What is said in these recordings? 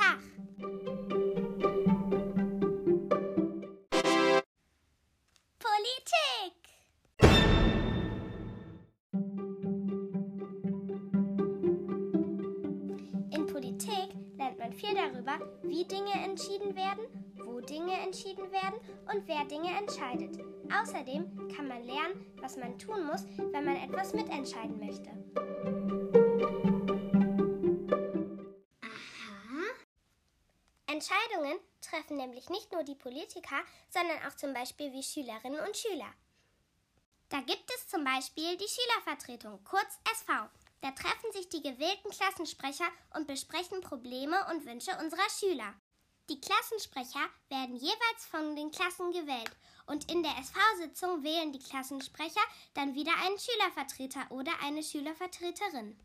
Tag. Politik. In Politik lernt man viel darüber, wie Dinge entschieden werden, wo Dinge entschieden werden und wer Dinge entscheidet. Außerdem kann man lernen, was man tun muss, wenn man etwas mitentscheiden möchte. Entscheidungen treffen nämlich nicht nur die Politiker, sondern auch zum Beispiel wie Schülerinnen und Schüler. Da gibt es zum Beispiel die Schülervertretung, kurz SV. Da treffen sich die gewählten Klassensprecher und besprechen Probleme und Wünsche unserer Schüler. Die Klassensprecher werden jeweils von den Klassen gewählt und in der SV-Sitzung wählen die Klassensprecher dann wieder einen Schülervertreter oder eine Schülervertreterin.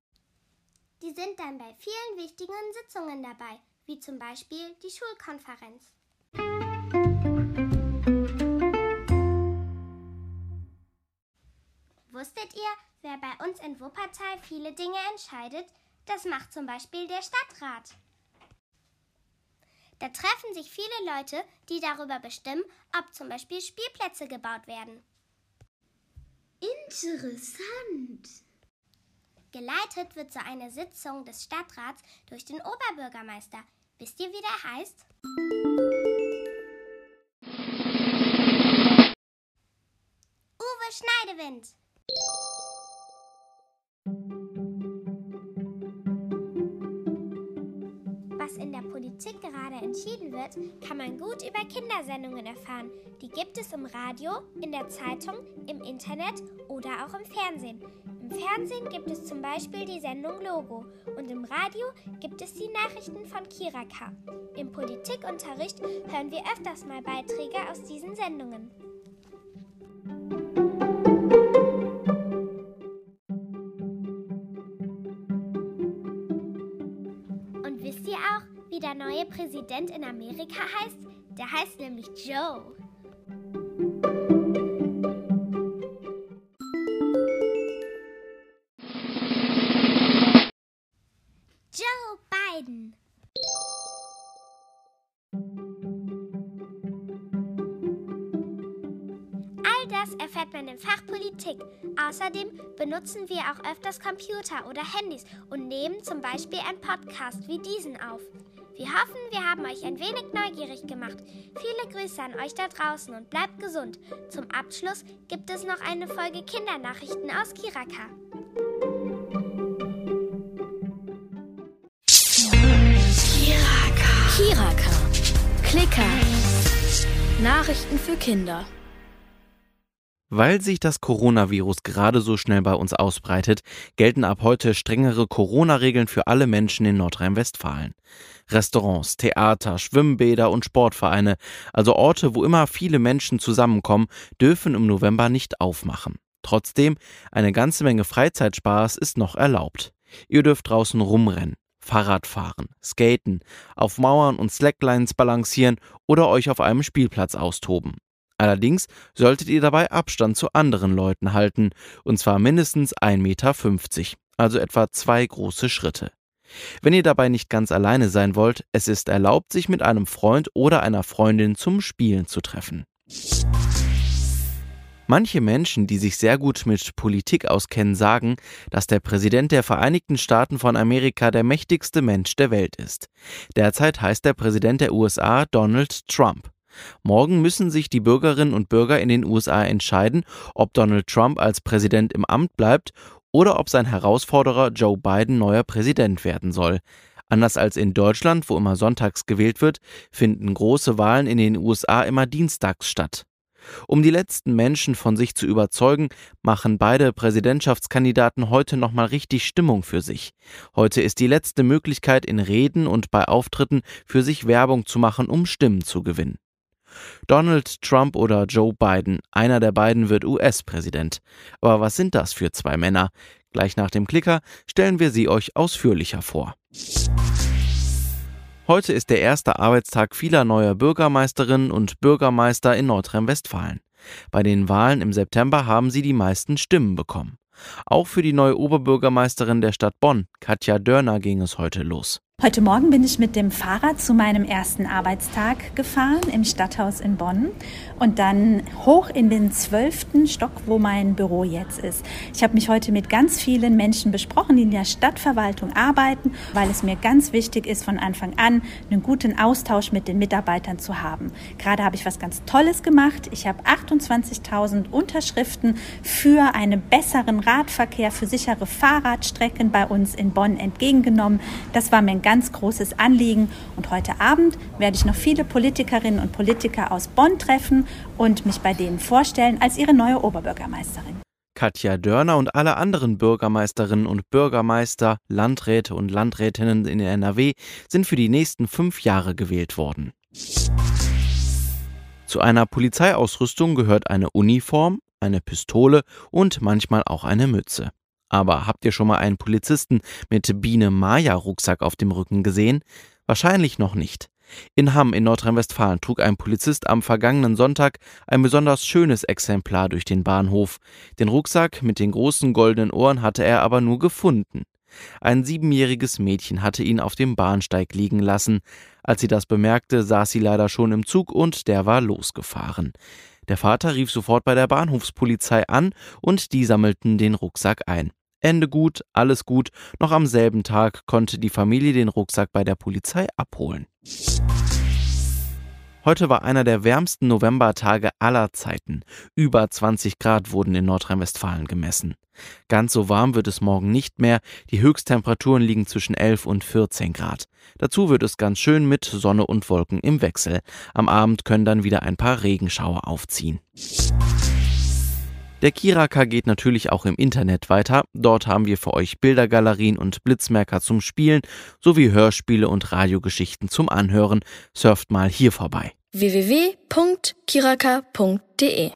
Die sind dann bei vielen wichtigen Sitzungen dabei, wie zum Beispiel die Schulkonferenz. Wusstet ihr, wer bei uns in Wuppertal viele Dinge entscheidet? Das macht zum Beispiel der Stadtrat. Da treffen sich viele Leute, die darüber bestimmen, ob zum Beispiel Spielplätze gebaut werden. Interessant. Geleitet wird so eine Sitzung des Stadtrats durch den Oberbürgermeister. Wisst ihr, wie der heißt? Uwe Schneidewind. Was in der Politik gerade entschieden wird, kann man gut über Kindersendungen erfahren. Die gibt es im Radio, in der Zeitung, im Internet oder auch im Fernsehen. Im Fernsehen gibt es zum Beispiel die Sendung Logo und im Radio gibt es die Nachrichten von Kiraka. Im Politikunterricht hören wir öfters mal Beiträge aus diesen Sendungen. Und wisst ihr auch, wie der neue Präsident in Amerika heißt? Der heißt nämlich Joe. All das erfährt man im Fach Politik. Außerdem benutzen wir auch öfters Computer oder Handys und nehmen zum Beispiel einen Podcast wie diesen auf. Wir hoffen, wir haben euch ein wenig neugierig gemacht. Viele Grüße an euch da draußen und bleibt gesund. Zum Abschluss gibt es noch eine Folge Kindernachrichten aus Kiraka. Kiraka. Klicker. Nachrichten für Kinder. Weil sich das Coronavirus gerade so schnell bei uns ausbreitet, gelten ab heute strengere Corona-Regeln für alle Menschen in Nordrhein-Westfalen. Restaurants, Theater, Schwimmbäder und Sportvereine, also Orte, wo immer viele Menschen zusammenkommen, dürfen im November nicht aufmachen. Trotzdem, eine ganze Menge Freizeitspaß ist noch erlaubt. Ihr dürft draußen rumrennen, Fahrrad fahren, skaten, auf Mauern und Slacklines balancieren oder euch auf einem Spielplatz austoben. Allerdings solltet ihr dabei Abstand zu anderen Leuten halten, und zwar mindestens 1,50 Meter, also etwa zwei große Schritte. Wenn ihr dabei nicht ganz alleine sein wollt, es ist erlaubt, sich mit einem Freund oder einer Freundin zum Spielen zu treffen. Manche Menschen, die sich sehr gut mit Politik auskennen, sagen, dass der Präsident der Vereinigten Staaten von Amerika der mächtigste Mensch der Welt ist. Derzeit heißt der Präsident der USA Donald Trump. Morgen müssen sich die Bürgerinnen und Bürger in den USA entscheiden, ob Donald Trump als Präsident im Amt bleibt oder ob sein Herausforderer Joe Biden neuer Präsident werden soll. Anders als in Deutschland, wo immer sonntags gewählt wird, finden große Wahlen in den USA immer dienstags statt. Um die letzten Menschen von sich zu überzeugen, machen beide Präsidentschaftskandidaten heute nochmal richtig Stimmung für sich. Heute ist die letzte Möglichkeit, in Reden und bei Auftritten für sich Werbung zu machen, um Stimmen zu gewinnen. Donald Trump oder Joe Biden, einer der beiden wird US-Präsident. Aber was sind das für zwei Männer? Gleich nach dem Klicker stellen wir sie euch ausführlicher vor. Heute ist der erste Arbeitstag vieler neuer Bürgermeisterinnen und Bürgermeister in Nordrhein-Westfalen. Bei den Wahlen im September haben sie die meisten Stimmen bekommen. Auch für die neue Oberbürgermeisterin der Stadt Bonn, Katja Dörner, ging es heute los. Heute Morgen bin ich mit dem Fahrrad zu meinem ersten Arbeitstag gefahren im Stadthaus in Bonn und dann hoch in den zwölften Stock, wo mein Büro jetzt ist. Ich habe mich heute mit ganz vielen Menschen besprochen, die in der Stadtverwaltung arbeiten, weil es mir ganz wichtig ist, von Anfang an einen guten Austausch mit den Mitarbeitern zu haben. Gerade habe ich was ganz Tolles gemacht. Ich habe 28.000 Unterschriften für einen besseren Radverkehr, für sichere Fahrradstrecken bei uns in Bonn entgegengenommen. Das war mir ein ganz großes Anliegen. Und heute Abend werde ich noch viele Politikerinnen und Politiker aus Bonn treffen und mich bei denen vorstellen als ihre neue Oberbürgermeisterin. Katja Dörner und alle anderen Bürgermeisterinnen und Bürgermeister, Landräte und Landrätinnen in NRW sind für die nächsten fünf Jahre gewählt worden. Zu einer Polizeiausrüstung gehört eine Uniform, eine Pistole und manchmal auch eine Mütze. Aber habt ihr schon mal einen Polizisten mit Biene-Maja-Rucksack auf dem Rücken gesehen? Wahrscheinlich noch nicht. In Hamm in Nordrhein-Westfalen trug ein Polizist am vergangenen Sonntag ein besonders schönes Exemplar durch den Bahnhof. Den Rucksack mit den großen goldenen Ohren hatte er aber nur gefunden. Ein siebenjähriges Mädchen hatte ihn auf dem Bahnsteig liegen lassen. Als sie das bemerkte, saß sie leider schon im Zug und der war losgefahren. Der Vater rief sofort bei der Bahnhofspolizei an und die sammelten den Rucksack ein. Ende gut, alles gut, noch am selben Tag konnte die Familie den Rucksack bei der Polizei abholen. Heute war einer der wärmsten Novembertage aller Zeiten. Über 20 Grad wurden in Nordrhein-Westfalen gemessen. Ganz so warm wird es morgen nicht mehr. Die Höchsttemperaturen liegen zwischen 11 und 14 Grad. Dazu wird es ganz schön mit Sonne und Wolken im Wechsel. Am Abend können dann wieder ein paar Regenschauer aufziehen. Der Kiraka geht natürlich auch im Internet weiter. Dort haben wir für euch Bildergalerien und Blitzmerker zum Spielen sowie Hörspiele und Radiogeschichten zum Anhören. Surft mal hier vorbei. www.kiraka.de